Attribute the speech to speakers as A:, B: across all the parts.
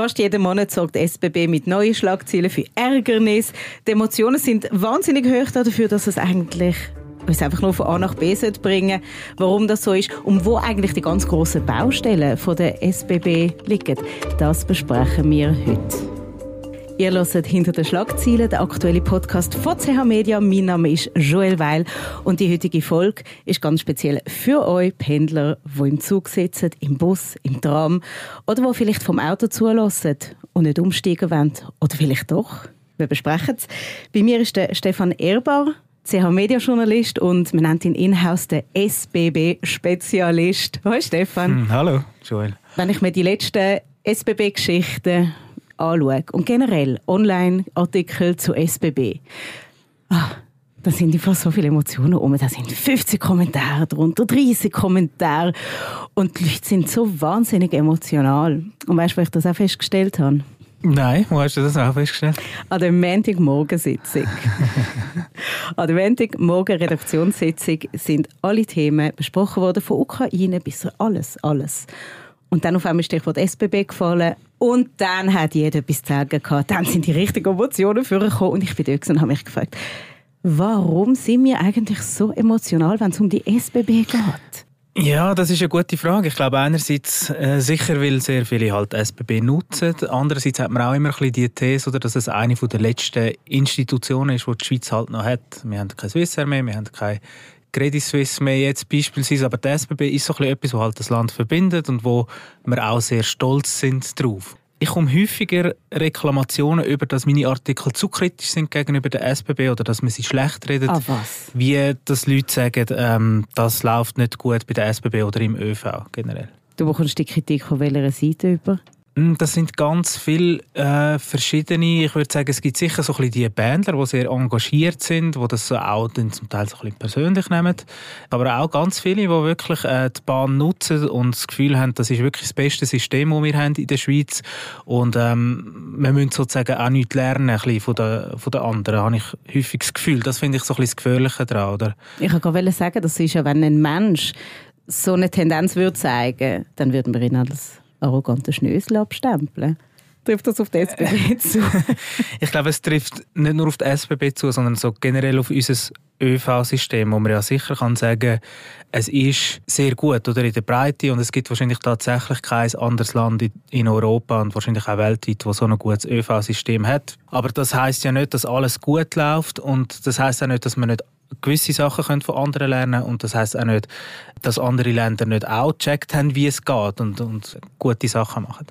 A: Fast jeden Monat sorgt SBB mit neuen Schlagzeilen für Ärgernis. Die Emotionen sind wahnsinnig hoch dafür, dass es eigentlich uns einfach nur von A nach B bringen Warum das so ist und wo eigentlich die ganz grossen Baustellen der SBB liegen, das besprechen wir heute. Ihr hört hinter den Schlagzeilen, der aktuelle Podcast von CH Media. Mein Name ist Joel Weil und die heutige Folge ist ganz speziell für euch Pendler, die im Zug sitzen, im Bus, im Tram oder die vielleicht vom Auto zulassen und nicht umsteigen wollen. Oder vielleicht doch. Wir besprechen es. Bei mir ist der Stefan Erbar, CH Media Journalist und man nennt ihn in-house den SBB Spezialist. Hallo Stefan.
B: Hm, hallo Joel.
A: Wenn ich mir die letzten SBB-Geschichten anschaue und generell Online-Artikel zu SBB, ah, da sind einfach so viele Emotionen um. Da sind 50 Kommentare drunter, 30 Kommentare. Und die Leute sind so wahnsinnig emotional. Und weißt du, wo ich das auch festgestellt habe?
B: Nein, wo hast du das auch festgestellt?
A: An der Montagmorgensitzung. An der Montagmorgen-Redaktionssitzung sind alle Themen besprochen worden, von Ukraine bis alles, alles. Und dann auf einmal ist Stichwort SBB gefallen. Und dann hat jeder etwas zu sagen gehabt. Dann sind die richtigen Emotionen vorgekommen. Und ich bin dort und habe mich gefragt, warum sind wir eigentlich so emotional, wenn es um die SBB geht?
B: Ja, das ist eine gute Frage. Ich glaube einerseits äh, sicher, weil sehr viele halt SBB nutzen. Andererseits hat man auch immer ein bisschen die These, oder, dass es eine der letzten Institutionen ist, die die Schweiz halt noch hat. Wir haben keine Swissair mehr, wir haben keine Credit Suisse mehr jetzt beispielsweise, aber die SBB ist so etwas, was halt das Land verbindet und wo wir auch sehr stolz sind drauf. Ich komme häufiger Reklamationen über, dass meine Artikel zu kritisch sind gegenüber der SBB oder dass man sie schlecht redet.
A: Ah, was?
B: Wie dass Leute sagen, ähm, das läuft nicht gut bei der SBB oder im ÖV generell.
A: Du bekommst die Kritik von welcher Seite über?
B: Hm, das sind ganz viele äh, verschiedene. Ich würde sagen, es gibt sicher so ein bisschen die Bandler, die sehr engagiert sind, die das auch dann zum Teil so ein bisschen persönlich nehmen. Aber auch ganz viele, die wirklich äh, die Bahn nutzen und das Gefühl haben, das ist wirklich das beste System, das wir haben in der Schweiz. Und ähm, wir müssen sozusagen auch nichts lernen ein bisschen von, den, von den anderen, habe ich häufig das Gefühl. Das finde ich so ein bisschen das Gefährliche daran. Oder?
A: Ich wollte sagen, das ist ja, wenn ein Mensch so eine Tendenz würde zeigen, dann würden wir ihn als arroganten Schnösel abstempeln. Trifft das auf die SBB zu?
B: ich glaube, es trifft nicht nur auf die SBB zu, sondern so generell auf unser ÖV-System, wo man ja sicher kann sagen, es ist sehr gut oder in der Breite und es gibt wahrscheinlich tatsächlich kein anderes Land in Europa und wahrscheinlich auch weltweit, wo so ein gutes ÖV-System hat. Aber das heißt ja nicht, dass alles gut läuft und das heißt auch nicht, dass man nicht gewisse Sachen können von anderen lernen und das heißt auch nicht, dass andere Länder nicht auch gecheckt haben, wie es geht und, und gute Sachen machen.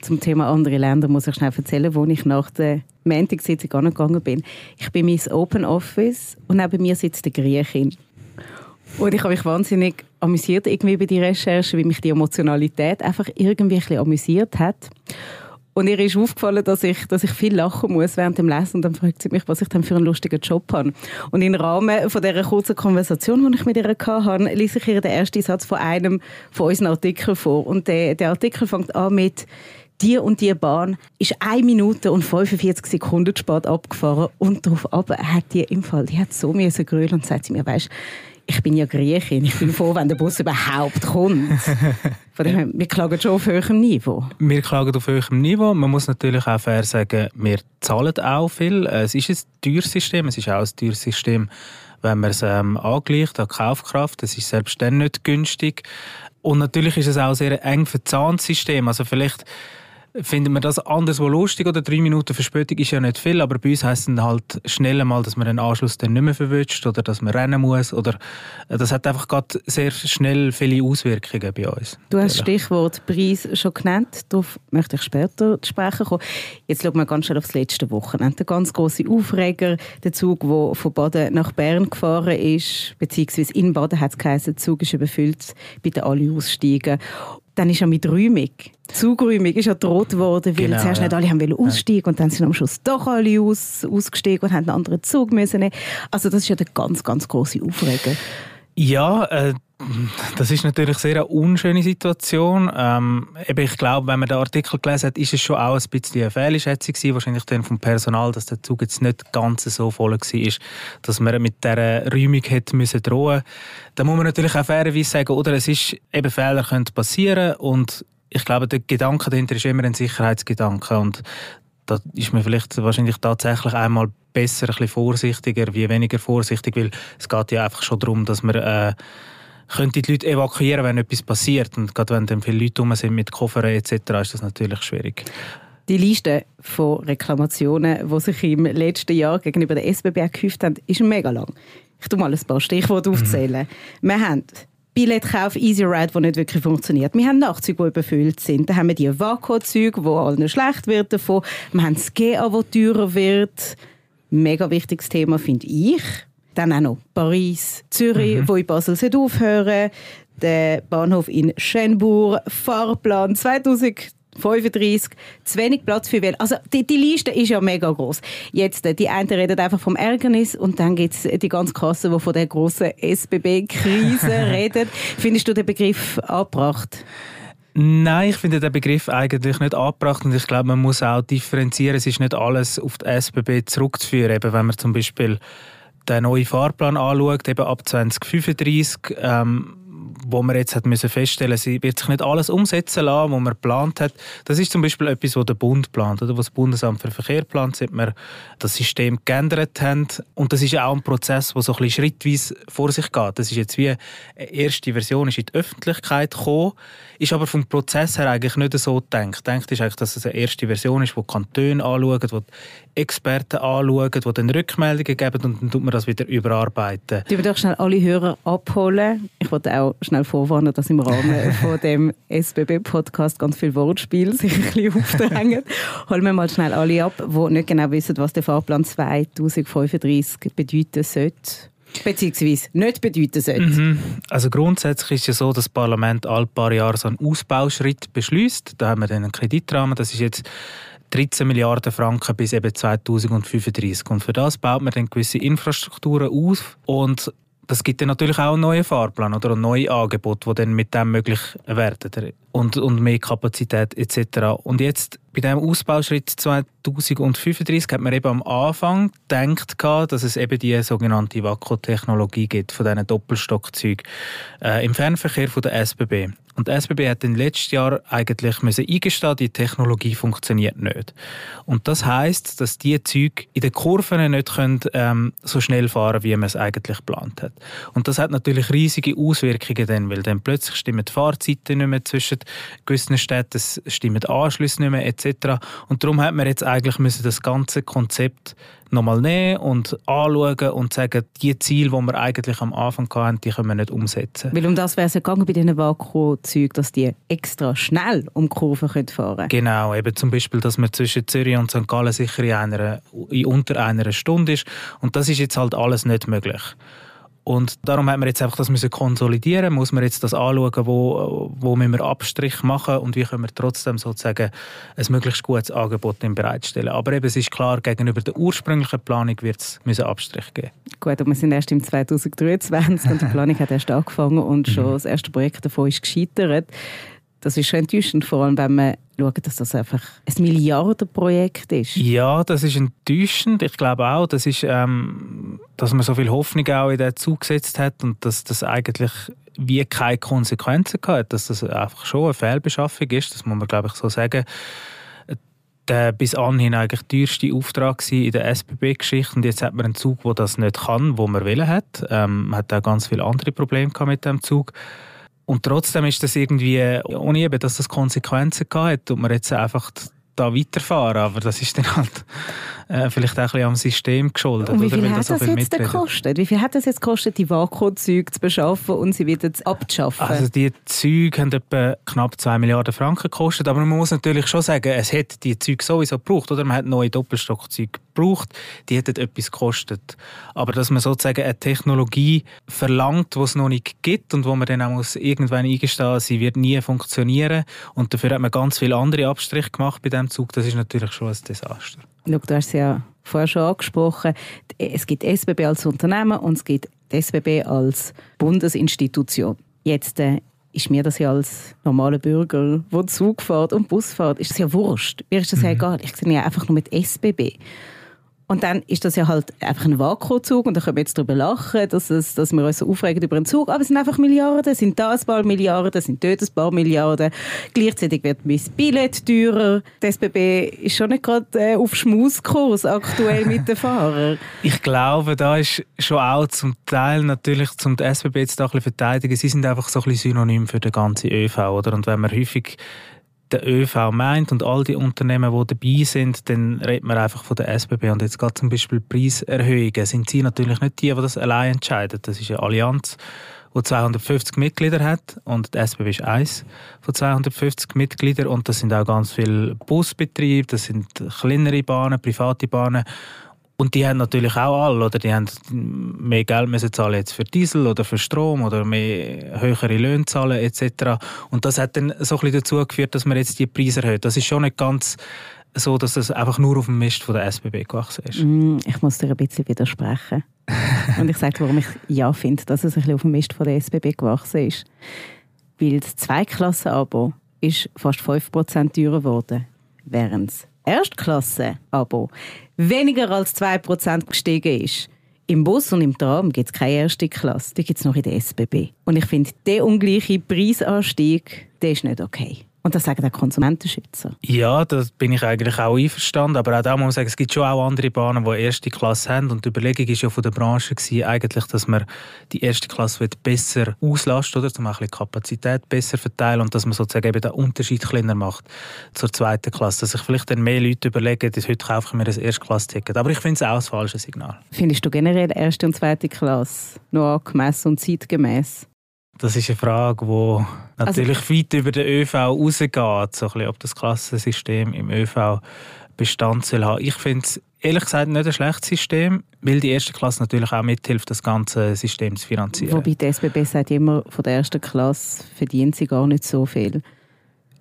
A: Zum Thema andere Länder muss ich schnell erzählen, wo ich nach der Montagssitzung angegangen bin. Ich bin in mein Open Office und neben mir sitzt eine Griechin. Und ich habe mich wahnsinnig amüsiert irgendwie bei der Recherche, wie mich die Emotionalität einfach irgendwie ein bisschen amüsiert hat. Und ihr ist aufgefallen, dass ich, dass ich viel lachen muss während dem Lesen. Und dann fragt sie mich, was ich denn für einen lustigen Job habe. Und im Rahmen von dieser kurzen Konversation, die ich mit ihr hatte, ließ ich ihr den ersten Satz von einem von unseren Artikeln vor. Und der, der Artikel fängt an mit die und die Bahn ist 1 Minute und 45 Sekunden spät abgefahren und darauf aber hat die im Fall, die hat so müssen grölen und sagt sie mir, weißt, ich bin ja Griechin, ich bin froh, wenn der Bus überhaupt kommt. Von dem, wir klagen schon auf höherem Niveau.
B: Wir klagen auf höherem Niveau. Man muss natürlich auch fair sagen, wir zahlen auch viel. Es ist ein teures System, es ist auch ein teures System, wenn man es ähm, angleicht an Kaufkraft. Es ist selbst dann nicht günstig. Und natürlich ist es auch ein sehr eng verzahntes System. Also vielleicht finden wir das anderswo lustig oder drei Minuten Verspätung ist ja nicht viel, aber bei uns heisst es halt schnell mal, dass man den Anschluss dann nicht mehr verwünscht oder dass man rennen muss oder äh, das hat einfach gerade sehr schnell viele Auswirkungen bei uns.
A: Du hast das Stichwort Preis schon genannt, darauf möchte ich später zu sprechen kommen. Jetzt schauen wir ganz schnell aufs letzte Wochenende. Der ganz große Aufreger, der Zug, der von Baden nach Bern gefahren ist, beziehungsweise in Baden hat es geheißen, der Zug ist überfüllt, bitte alle aussteigen dann ist er mit Räumung. Zugräumung ist ja gedroht worden, weil genau, zuerst ja. nicht alle haben aussteigen und dann sind am Schluss doch alle aus, ausgestiegen und haben einen anderen Zug müssen. Also das ist ja der ganz, ganz große Aufreger.
B: Ja, äh, das ist natürlich sehr eine unschöne Situation. Ähm, ich glaube, wenn man den Artikel gelesen hat, ist es schon auch ein bisschen eine Fehlschätzung gewesen, wahrscheinlich dann vom Personal, dass der Zug jetzt nicht ganz so voll war, dass man mit dieser Räumung hätte müssen drohen. Da muss man natürlich auch fairerweise sagen, oder es ist eben Fehler können passieren und ich glaube, der Gedanke dahinter ist immer ein Sicherheitsgedanke und da ist man vielleicht wahrscheinlich tatsächlich einmal besser, ein bisschen vorsichtiger, wie weniger vorsichtig, weil es geht ja einfach schon darum, dass man äh, könnte die Leute evakuieren, wenn etwas passiert und gerade wenn dann viele Leute rum sind mit Koffern etc., ist das natürlich schwierig.
A: Die Liste von Reklamationen, die sich im letzten Jahr gegenüber der SBB gehäuft haben, ist mega lang. Ich tue mal ein paar Stichworte aufzählen. Mhm. Wir haben Billetkauf Easy Ride, das nicht wirklich funktioniert. Wir haben Nachtzüge, die überfüllt sind. Dann haben wir die Vakuumzüge, wo allen schlecht wird davon. Wir haben das GA, das teurer wird. Mega wichtiges Thema, finde ich. Dann auch noch Paris, Zürich, mhm. wo in Basel aufhören der Bahnhof in Schönburg, Fahrplan 2000 35, zu wenig Platz für Wähler. Also die, die, Liste ist ja mega groß. Jetzt, äh, die einen reden einfach vom Ärgernis und dann gibt es die ganz krassen, die von der großen SBB-Krise reden. Findest du den Begriff angebracht?
B: Nein, ich finde den Begriff eigentlich nicht angebracht und ich glaube, man muss auch differenzieren. Es ist nicht alles auf die SBB zurückzuführen. Eben, wenn man zum Beispiel den neuen Fahrplan anschaut, eben ab 2035, ähm, wo man jetzt hat müssen feststellen sie wird sich nicht alles umsetzen lassen, was man geplant hat. Das ist zum Beispiel etwas, was der Bund plant, oder was das Bundesamt für Verkehr plant, seit wir das System geändert haben. Und das ist auch ein Prozess, der so ein bisschen schrittweise vor sich geht. Das ist jetzt wie eine erste Version ist in die Öffentlichkeit gekommen, ist aber vom Prozess her eigentlich nicht so gedacht. Denkt ist dass es eine erste Version ist, die Kantone anschauen, die Experten anschauen, die dann Rückmeldungen geben und dann tut man das wieder überarbeiten.
A: Du doch schnell alle Hörer abholen. Ich wollte auch schnell vorwarnen, dass im Rahmen von dem SBB-Podcast ganz viel Wortspiel sich ein bisschen aufdrängen. Holen wir mal schnell alle ab, die nicht genau wissen, was der Fahrplan 2035 bedeuten sollte. Beziehungsweise nicht bedeuten sollte. Mhm.
B: Also grundsätzlich ist es ja so, dass das Parlament alle paar Jahre so einen Ausbauschritt beschließt. Da haben wir dann einen Kreditrahmen. Das ist jetzt 13 Milliarden Franken bis eben 2035. Und für das baut man dann gewisse Infrastrukturen auf und das gibt dann natürlich auch einen neuen Fahrplan oder ein neues Angebot, die dann mit dem möglich werden und, und mehr Kapazität etc. Und jetzt bei diesem Ausbauschritt 2035 hat man eben am Anfang gedacht, dass es eben die sogenannte Vakuum-Technologie gibt von diesen Doppelstockzeugen äh, im Fernverkehr von der SBB. Und die SBB hat im letzten Jahr eigentlich müssen eingestehen, die Technologie funktioniert nicht. Und das heißt, dass die Züge in den Kurven nicht können, ähm, so schnell fahren, wie man es eigentlich geplant hat. Und das hat natürlich riesige Auswirkungen dann, weil dann plötzlich stimmen die Fahrzeiten nicht mehr zwischen gewissen Städten, stimmen Anschlüsse nicht mehr etc. Und darum hat man jetzt eigentlich müssen das ganze Konzept nochmal nehmen und anschauen und sagen, die Ziele, die wir eigentlich am Anfang hatten, die können wir nicht umsetzen.
A: Weil um das wäre es ja gegangen bei diesen Vakuumzeugen, dass die extra schnell um die Kurve fahren können.
B: Genau, eben zum Beispiel, dass man zwischen Zürich und St. Gallen sicher in, einer, in unter einer Stunde ist. Und das ist jetzt halt alles nicht möglich. Und darum hat man jetzt einfach das müssen konsolidieren, muss man jetzt das anschauen, wo, wo müssen wir Abstrich machen und wie können wir trotzdem sozusagen ein möglichst gutes Angebot bereitstellen. Aber eben, es ist klar, gegenüber der ursprünglichen Planung wird es Abstrich geben.
A: Gut, und wir sind erst im 2023 und die Planung hat erst angefangen und schon mhm. das erste Projekt davon ist gescheitert. Das ist schon enttäuschend, vor allem wenn man schaut, dass das einfach ein Milliardenprojekt ist.
B: Ja, das ist enttäuschend. Ich glaube auch, das ist, ähm, dass man so viel Hoffnung auch in den Zug gesetzt hat und dass das eigentlich wie keine Konsequenzen hat, dass das einfach schon eine Fehlbeschaffung ist, das muss man glaube ich so sagen. Der bis anhin eigentlich teuerste Auftrag in der SBB-Geschichte und jetzt hat man einen Zug, der das nicht kann, wo man will. Ähm, man hat auch ganz viele andere Probleme mit dem Zug. Und trotzdem ist das irgendwie, ohne eben, dass das Konsequenzen gehabt hat, und man jetzt einfach da weiterfahren. Aber das ist dann halt äh, vielleicht auch ein bisschen am System geschuldet.
A: Und wie viel oder, hat das, viel jetzt gekostet? Wie viel hat das jetzt gekostet, die Vakuumzeuge zu beschaffen und sie wieder abzuschaffen?
B: Also die Züge haben etwa knapp 2 Milliarden Franken gekostet, aber man muss natürlich schon sagen, es hätte die Züge sowieso gebraucht, oder? Man hat neue Doppelstockzeuge gebraucht, die hätten etwas gekostet. Aber dass man sozusagen eine Technologie verlangt, die es noch nicht gibt und wo man dann auch muss irgendwann eingestehen muss, sie wird nie funktionieren und dafür hat man ganz viele andere Abstriche gemacht bei diesem Zug, das ist natürlich schon ein Desaster.
A: Du hast es ja vorher schon angesprochen. Es gibt SBB als Unternehmen und es gibt SBB als Bundesinstitution. Jetzt äh, ist mir das ja als normaler Bürger, der Zug fährt und Bus fährt, ist es ja wurscht. Mir ist das mhm. ja egal. Ich sehe ja einfach nur mit SBB. Und dann ist das ja halt einfach ein Vakuumzug und da können wir jetzt darüber lachen, dass, es, dass wir uns so aufregen über einen Zug, aber es sind einfach Milliarden, sind da ein paar Milliarden, sind dort ein paar Milliarden. Gleichzeitig wird mein Billett teurer. Die SBB ist schon nicht gerade äh, auf Schmauskurs aktuell mit den Fahrern.
B: Ich glaube, da ist schon auch zum Teil natürlich, zum SBB jetzt ein bisschen verteidigen, sie sind einfach so ein bisschen synonym für den ganzen ÖV, oder? Und wenn man häufig der ÖV meint und all die Unternehmen, die dabei sind, dann redet man einfach von der SBB. Und jetzt gerade zum Beispiel Preiserhöhungen, sind sie natürlich nicht die, die das allein entscheiden. Das ist eine Allianz, die 250 Mitglieder hat und die SBB ist eins von 250 Mitgliedern und das sind auch ganz viele Busbetriebe, das sind kleinere Bahnen, private Bahnen und die haben natürlich auch alle, oder die haben mehr Geld müssen zahlen jetzt für Diesel oder für Strom oder mehr höhere Löhne zahlen etc. Und das hat dann so ein bisschen dazu geführt, dass man jetzt die Preise erhöht. Das ist schon nicht ganz so, dass es einfach nur auf dem Mist von der SBB gewachsen ist.
A: Mm, ich muss dir ein bisschen widersprechen. Und ich sage, warum ich ja finde, dass es ein bisschen auf dem Mist von der SBB gewachsen ist. Weil das Zweiklassen-Abo ist fast 5% teurer geworden, während das Erstklasse-Abo weniger als 2% gestiegen ist. Im Bus und im Tram gibt es keine erste Klasse, die gibt es noch in der SBB. Und ich finde, der ungleiche Preisanstieg, der ist nicht okay. Und das sagen auch Konsumentenschützer.
B: Ja, da bin ich eigentlich auch einverstanden. Aber auch da muss man sagen, es gibt schon auch andere Bahnen, die erste Klasse haben. Und die Überlegung war ja von der Branche, gewesen, eigentlich, dass man die erste Klasse besser auslastet, oder? um auch die Kapazität besser verteilen und dass man sozusagen eben den Unterschied kleiner macht zur zweiten Klasse. Dass sich vielleicht dann mehr Leute überlegen, dass heute kaufe ich mir ein Erstklassticket. Aber ich finde es auch ein falsches Signal.
A: Findest du generell erste und zweite Klasse noch angemessen und zeitgemäß?
B: Das ist eine Frage, die natürlich also, weit über den ÖV rausgeht, so ein bisschen, ob das Klassensystem im ÖV Bestand soll haben. Ich finde es ehrlich gesagt nicht ein schlechtes System, weil die erste Klasse natürlich auch mithilft, das ganze System zu finanzieren.
A: Wobei die SBB sagt immer, von der ersten Klasse verdient sie gar nicht so viel.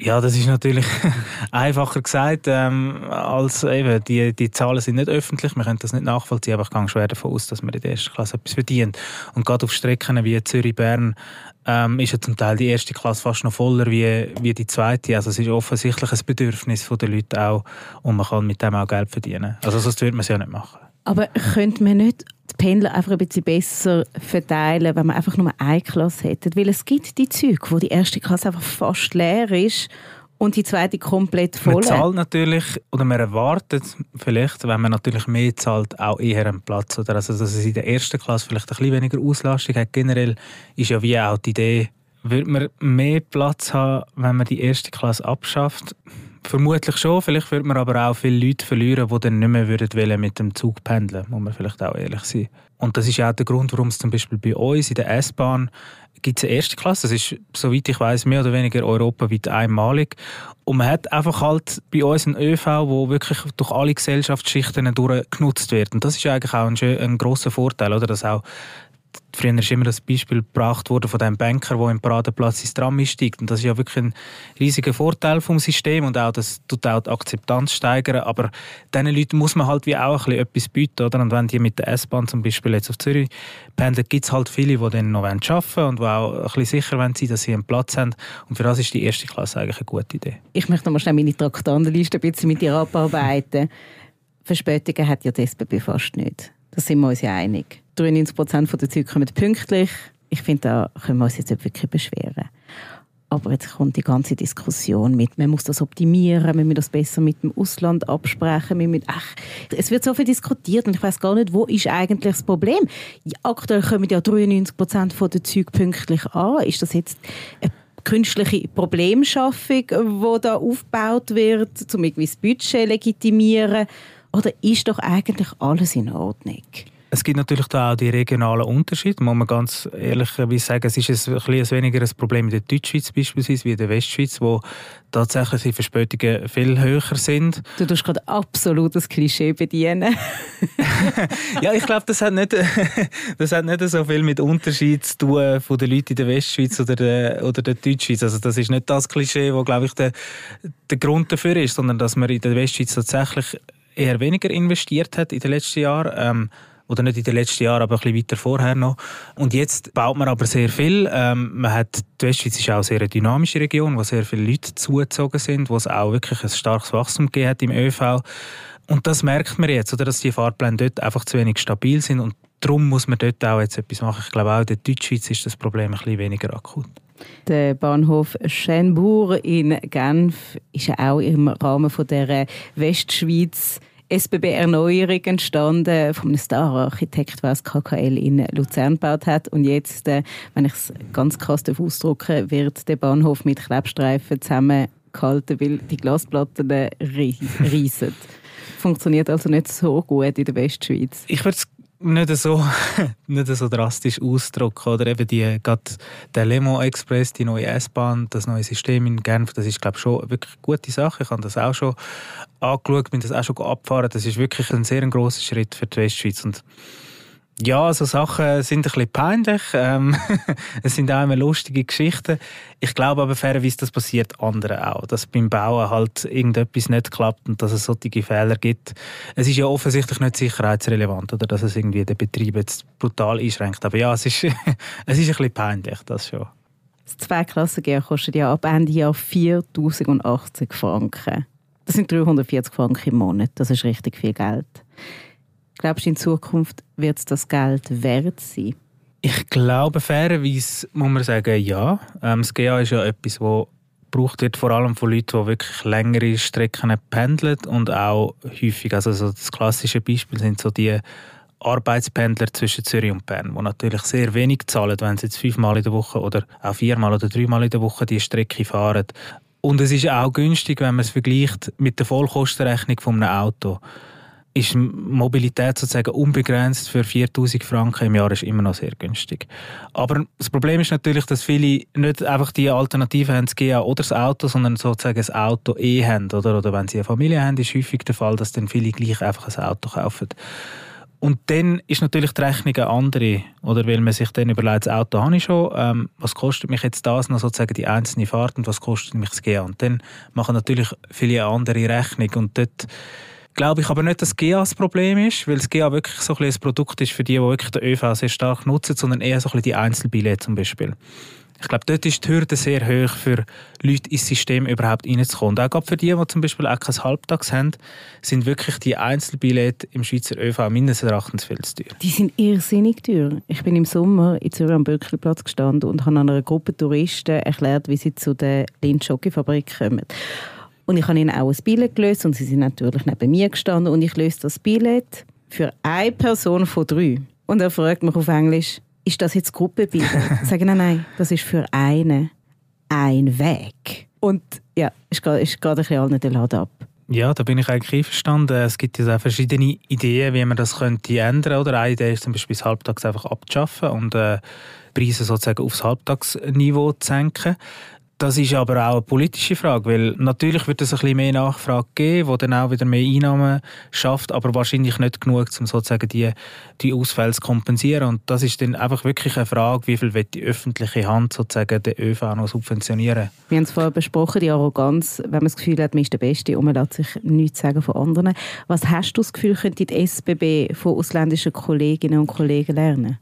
B: Ja, das ist natürlich einfacher gesagt, ähm, als eben, die, die Zahlen sind nicht öffentlich, wir können das nicht nachvollziehen, aber ich gehe schwer davon aus, dass man in der ersten Klasse etwas verdient. Und gerade auf Strecken wie Zürich-Bern ähm, ist ja zum Teil die erste Klasse fast noch voller wie, wie die zweite. Also es ist offensichtlich ein Bedürfnis der Leute auch und man kann mit dem auch Geld verdienen. Also sonst würde man es ja nicht machen.
A: Aber könnte man nicht die Pendler einfach ein bisschen besser verteilen, wenn man einfach nur eine Klasse hätte? Weil es gibt die Züge, wo die erste Klasse einfach fast leer ist und die zweite komplett voll.
B: Man zahlt natürlich, oder man erwartet vielleicht, wenn man natürlich mehr zahlt, auch eher einen Platz. Oder also, dass es in der ersten Klasse vielleicht ein bisschen weniger Auslastung hat. Generell ist ja wie auch die Idee, würde man mehr Platz haben, wenn man die erste Klasse abschafft? Vermutlich schon. Vielleicht würde man aber auch viele Leute verlieren, die dann nicht mehr würden mit dem Zug pendeln muss man vielleicht auch ehrlich sein. Und das ist ja auch der Grund, warum es zum Beispiel bei uns in der S-Bahn gibt es eine erste Klasse. Das ist, soweit ich weiß, mehr oder weniger europaweit einmalig. Und man hat einfach halt bei uns einen ÖV, der wirklich durch alle Gesellschaftsschichten genutzt wird. Und das ist eigentlich auch ein, ein grosser Vorteil, oder? dass auch Früher ist immer das Beispiel gebracht worden von dem Banker, der im Paradeplatz ins Tram steigt. Und das ist ja wirklich ein riesiger Vorteil vom System und auch das tut auch die Akzeptanz steigern. Aber diesen Leuten muss man halt wie auch ein bisschen etwas bieten, oder? Und wenn die mit der S-Bahn zum Beispiel jetzt auf Zürich pendeln, gibt es halt viele, die dann noch arbeiten wollen und die auch ein bisschen sicher sein wollen, dass sie einen Platz haben. Und für das ist die erste Klasse eigentlich eine gute Idee.
A: Ich möchte noch mal schnell meine Traktandenliste ein bisschen mit dir abarbeiten. Verspätungen hat ja die SBB fast nicht. Da sind wir uns ja einig. 93 Prozent der Züge kommen pünktlich. Ich finde, da können wir uns jetzt wirklich beschweren. Aber jetzt kommt die ganze Diskussion mit, man muss das optimieren, man muss das besser mit dem Ausland absprechen. Man muss, ach, es wird so viel diskutiert und ich weiß gar nicht, wo ist eigentlich das Problem? Aktuell kommen ja 93 Prozent der Züge pünktlich an. Ist das jetzt eine künstliche Problemschaffung, die da aufgebaut wird, um irgendwie das Budget legitimieren? Oder ist doch eigentlich alles in Ordnung?
B: Es gibt natürlich da auch die regionalen Unterschiede. Muss man ganz ehrlich sagen, es ist ein, ein weniger ein Problem in der Deutschschweiz beispielsweise wie in der Westschweiz, wo tatsächlich die Verspätungen viel höher sind.
A: Du tust gerade absolut das Klischee bedienen.
B: ja, ich glaube, das, hat nicht, das hat nicht so viel mit Unterschied zu tun von den Leuten in der Westschweiz oder der, oder der Deutschschweiz. Also das ist nicht das Klischee, wo glaube ich der, der Grund dafür ist, sondern dass man in der Westschweiz tatsächlich eher weniger investiert hat in den letzten Jahren. Ähm, oder nicht in den letzten Jahren, aber ein bisschen weiter vorher noch. Und jetzt baut man aber sehr viel. Ähm, man hat, die Westschweiz ist auch eine sehr dynamische Region, wo sehr viele Leute zugezogen sind, wo es auch wirklich ein starkes Wachstum gegeben hat im ÖV. Und das merkt man jetzt, oder, dass die Fahrpläne dort einfach zu wenig stabil sind und darum muss man dort auch jetzt etwas machen. Ich glaube auch in der Deutschschweiz ist das Problem ein bisschen weniger akut.
A: Der Bahnhof Schönbourg in Genf ist ja auch im Rahmen von der Westschweiz SBB-Erneuerung entstanden von einem Star-Architekt, der das KKL in Luzern gebaut hat. Und jetzt, äh, wenn ich es ganz krass ausdrücke, wird der Bahnhof mit Klebstreifen zusammengehalten, weil die Glasplatten reissen. Funktioniert also nicht so gut in der Westschweiz.
B: Ich würde nicht so, nicht so drastisch ausdrücken. Oder eben die, gerade der Lemo Express, die neue S-Bahn, das neue System in Genf, das ist, glaube ich, schon wirklich eine gute Sache. Ich habe das auch schon angeschaut, bin das auch schon abgefahren. Das ist wirklich ein sehr grosser Schritt für die Westschweiz. Und ja, so Sachen sind ein bisschen peinlich. Ähm, es sind auch immer lustige Geschichten. Ich glaube aber fairerweise, das passiert anderen auch. Dass beim Bauen halt irgendetwas nicht klappt und dass es solche Fehler gibt. Es ist ja offensichtlich nicht sicherheitsrelevant oder dass es irgendwie den Betrieb jetzt brutal einschränkt. Aber ja, es ist, es ist ein bisschen peinlich, das schon.
A: Das Zweiklassen-Gehen kostet ja ab Ende Jahr 4'080 Franken. Das sind 340 Franken im Monat. Das ist richtig viel Geld. Glaubst du, in Zukunft wird es das Geld wert sein?
B: Ich glaube, fairerweise muss man sagen, ja. Ähm, das GA ist ja etwas, das gebraucht wird, vor allem von Leuten, die wirklich längere Strecken pendeln und auch häufig, also so das klassische Beispiel sind so die Arbeitspendler zwischen Zürich und Bern, die natürlich sehr wenig zahlen, wenn sie jetzt fünfmal in der Woche oder auch viermal oder dreimal in der Woche die Strecke fahren. Und es ist auch günstig, wenn man es vergleicht mit der Vollkostenrechnung von einem Auto ist Mobilität sozusagen unbegrenzt für 4000 Franken im Jahr ist immer noch sehr günstig. Aber das Problem ist natürlich, dass viele nicht einfach die Alternative haben, das GA oder das Auto, sondern sozusagen das Auto eh haben. Oder, oder wenn sie eine Familie haben, ist häufig der Fall, dass dann viele gleich einfach ein Auto kaufen. Und dann ist natürlich die Rechnung eine andere. Oder weil man sich dann überlegt, das Auto habe ich schon, ähm, was kostet mich jetzt das noch sozusagen die einzelne Fahrt und was kostet mich das GA? Und dann machen natürlich viele andere Rechnung. Und dort glaube ich aber nicht, dass GA das Problem ist, weil das GA wirklich so ein, ein Produkt ist für die, die wirklich den ÖV sehr stark nutzen, sondern eher so ein die Einzelbillette zum Beispiel. Ich glaube, dort ist die Hürde sehr hoch für Leute ins System überhaupt reinzukommen. Und auch für die, die zum Beispiel auch kein Halbtags haben, sind wirklich die Einzelbillette im Schweizer ÖV mindestens Erachtens viel zu teuer.
A: Die sind irrsinnig teuer. Ich bin im Sommer in Zürich am Böckelplatz gestanden und habe einer Gruppe Touristen erklärt, wie sie zu der Lind-Schocke-Fabrik kommen. Und ich habe ihnen auch ein Billett gelöst und sie sind natürlich neben mir gestanden und ich löse das Billett für eine Person von drei. Und er fragt mich auf Englisch, ist das jetzt Gruppenbillett? Ich sage, nein, nein, das ist für einen. Ein Weg. Und ja, ist gerade, ist gerade ein bisschen allen den Laden ab.
B: Ja, da bin ich eigentlich einverstanden. Es gibt ja auch verschiedene Ideen, wie man das könnte ändern Oder eine Idee ist zum Beispiel das Halbtags einfach abzuschaffen und äh, Preise sozusagen aufs Halbtagsniveau zu senken. Das ist aber auch eine politische Frage, weil natürlich wird es ein bisschen mehr Nachfrage geben, die dann auch wieder mehr Einnahmen schafft, aber wahrscheinlich nicht genug, um sozusagen die, die Ausfälle zu kompensieren. Und das ist dann einfach wirklich eine Frage, wie viel wird die öffentliche Hand sozusagen den ÖV noch subventionieren.
A: Wir haben es vorher besprochen, die Arroganz, wenn man das Gefühl hat, man ist der Beste und man lässt sich nichts sagen von anderen. Was hast du das Gefühl, könnte die SBB von ausländischen Kolleginnen und Kollegen lernen?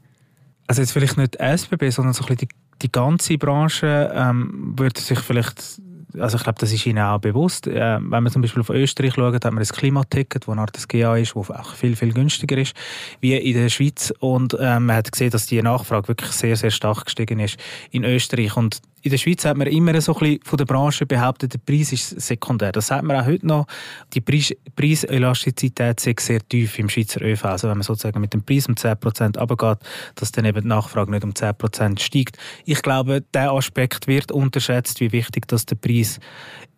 B: Also jetzt vielleicht nicht die SBB, sondern so ein bisschen die die ganze Branche ähm, würde sich vielleicht also ich glaube, das ist Ihnen auch bewusst. Äh, wenn man zum Beispiel auf Österreich schaut, hat man ein Klimaticket, das eine Art GA ist, das auch viel, viel günstiger ist, wie in der Schweiz. Und äh, man hat gesehen, dass die Nachfrage wirklich sehr, sehr stark gestiegen ist in Österreich. Und in der Schweiz hat man immer so ein bisschen von der Branche behauptet, der Preis ist sekundär. Das sagt man auch heute noch. Die Preis Preiselastizität ist sehr tief im Schweizer ÖV. Also wenn man sozusagen mit dem Preis um 10% runtergeht, dass dann eben die Nachfrage nicht um 10% steigt. Ich glaube, der Aspekt wird unterschätzt, wie wichtig das der Preis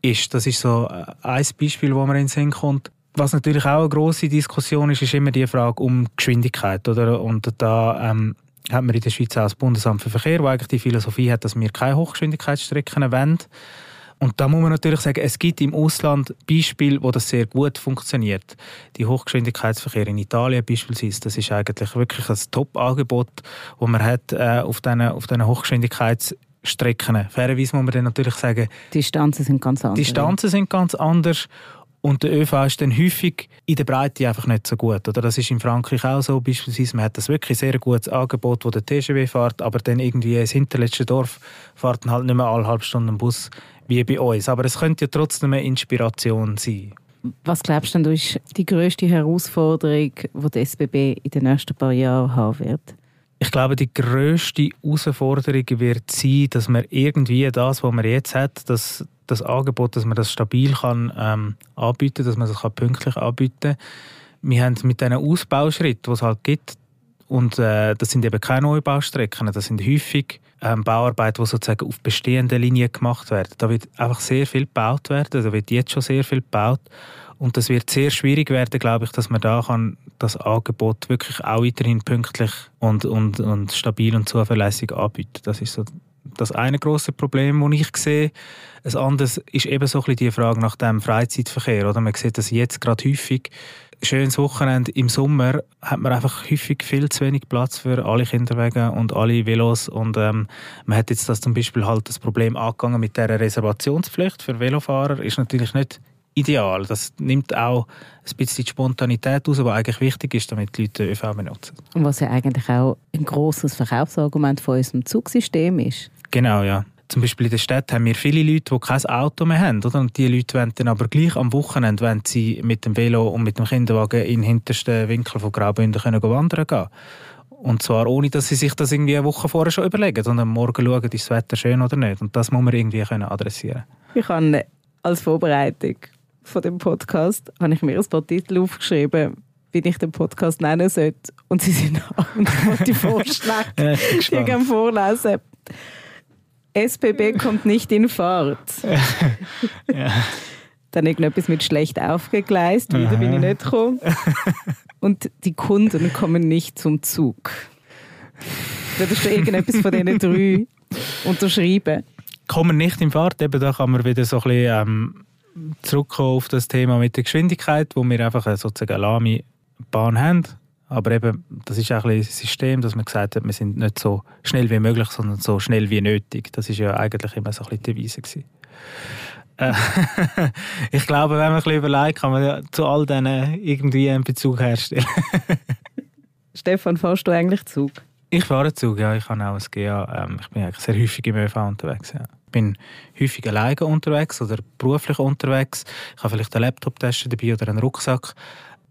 B: ist. Das ist so äh, ein Beispiel, wo man in den Sinn kommt. Was natürlich auch eine grosse Diskussion ist, ist immer die Frage um Geschwindigkeit. Oder? Und da ähm, hat man in der Schweiz auch das Bundesamt für Verkehr, das eigentlich die Philosophie hat, dass wir keine Hochgeschwindigkeitsstrecken wollen. Und da muss man natürlich sagen, es gibt im Ausland Beispiele, wo das sehr gut funktioniert. Die Hochgeschwindigkeitsverkehr in Italien beispielsweise, das ist eigentlich wirklich ein Top-Angebot, das man hat äh, auf diesen auf Hochgeschwindigkeitsstrecken. Fairerweise muss man dann natürlich sagen,
A: die Distanzen sind ganz anders.
B: Die Distanzen sind ganz anders und der ÖV ist dann häufig in der Breite einfach nicht so gut. Oder das ist in Frankreich auch so. Beispielsweise, man hat das wirklich sehr gutes Angebot, wo der TGW fährt, aber dann irgendwie ins hinterletzte Dorf fährt halt nicht mehr alle halbe Stunde ein Bus wie bei uns. Aber es könnte ja trotzdem eine Inspiration sein.
A: Was glaubst du, ist die grösste Herausforderung, die die SBB in den nächsten paar Jahren haben wird?
B: Ich glaube, die grösste Herausforderung wird sein, dass man irgendwie das, was man jetzt hat, das, das Angebot, dass man das stabil kann, ähm, anbieten dass man das kann pünktlich anbieten kann. Wir haben mit diesen Ausbauschritten, die es halt gibt, und äh, das sind eben keine Neubaustrecken, das sind häufig ähm, Bauarbeiten, die sozusagen auf bestehenden Linien gemacht werden. Da wird einfach sehr viel gebaut werden, da wird jetzt schon sehr viel gebaut. Und das wird sehr schwierig werden, glaube ich, dass man da kann das Angebot wirklich auch weiterhin pünktlich und, und, und stabil und zuverlässig anbieten. Das ist so das eine große Problem, das ich sehe. Ein anderes ist eben so ein bisschen die Frage nach dem Freizeitverkehr. Oder? Man sieht das jetzt gerade häufig. Schönes Wochenende im Sommer hat man einfach häufig viel zu wenig Platz für alle Kinderwege und alle Velos. Und ähm, man hat jetzt das zum Beispiel halt das Problem angegangen mit der Reservationspflicht für Velofahrer. Ist natürlich nicht ideal. Das nimmt auch ein bisschen die Spontanität aus, aber eigentlich wichtig ist, damit die Leute ÖV benutzen.
A: Und was ja eigentlich auch ein grosses Verkaufsargument von unserem Zugsystem ist.
B: Genau, ja. Zum Beispiel in der Stadt haben wir viele Leute, die kein Auto mehr haben. Oder? Und die Leute wollen dann aber gleich am Wochenende, wenn sie mit dem Velo und mit dem Kinderwagen in den hintersten Winkel von Graubünden können wandern gehen und zwar ohne, dass sie sich das irgendwie eine Woche vorher schon überlegen, sondern morgen schauen, ist das Wetter schön oder nicht. Und das muss man irgendwie können adressieren
A: Ich habe als Vorbereitung von dem Podcast habe ich mir ein paar Titel aufgeschrieben, wie ich den Podcast nennen sollte. Und sie sind die Vorschläge, die ich vorlesen. SBB kommt nicht in Fahrt. ja. Dann irgendetwas mit schlecht aufgegleist, wieder bin ich nicht gekommen. Und die Kunden kommen nicht zum Zug. Würdest du irgendetwas von diesen drei unterschreiben?
B: Kommen nicht in Fahrt, eben da kann man wieder so ein bisschen ähm, zurückkommen auf das Thema mit der Geschwindigkeit, wo wir einfach sozusagen eine lahme Bahn haben. Aber eben, das ist auch ein, System, dass man gesagt hat, wir sind nicht so schnell wie möglich, sondern so schnell wie nötig. Das ist ja eigentlich immer so ein bisschen die Devise gewesen. Äh, ich glaube, wenn man ein bisschen überlegt, kann man ja zu all denen irgendwie einen Bezug herstellen.
A: Stefan, fährst du eigentlich Zug?
B: Ich fahre Zug, ja. Ich habe auch ein GA. Ähm, ich bin eigentlich sehr häufig im ÖV unterwegs, ja. Ich bin häufig alleine unterwegs oder beruflich unterwegs. Ich habe vielleicht eine Laptop-Tasche dabei oder einen Rucksack.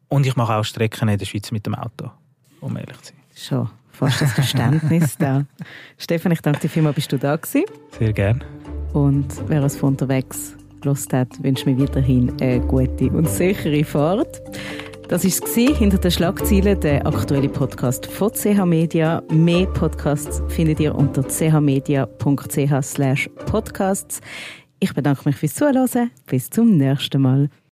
B: Und ich mache auch Strecken in der Schweiz mit dem Auto, um ehrlich zu sein.
A: Schon, fast das Verständnis da. Stefan, ich danke dir vielmals, bist du da gewesen.
B: Sehr gerne.
A: Und wer uns von unterwegs gelost hat, wünsche mir weiterhin eine gute und sichere Fahrt. Das war es hinter den Schlagzeilen, der aktuelle Podcast von CH Media. Mehr Podcasts findet ihr unter chmedia.ch podcasts. Ich bedanke mich fürs Zuhören. Bis zum nächsten Mal.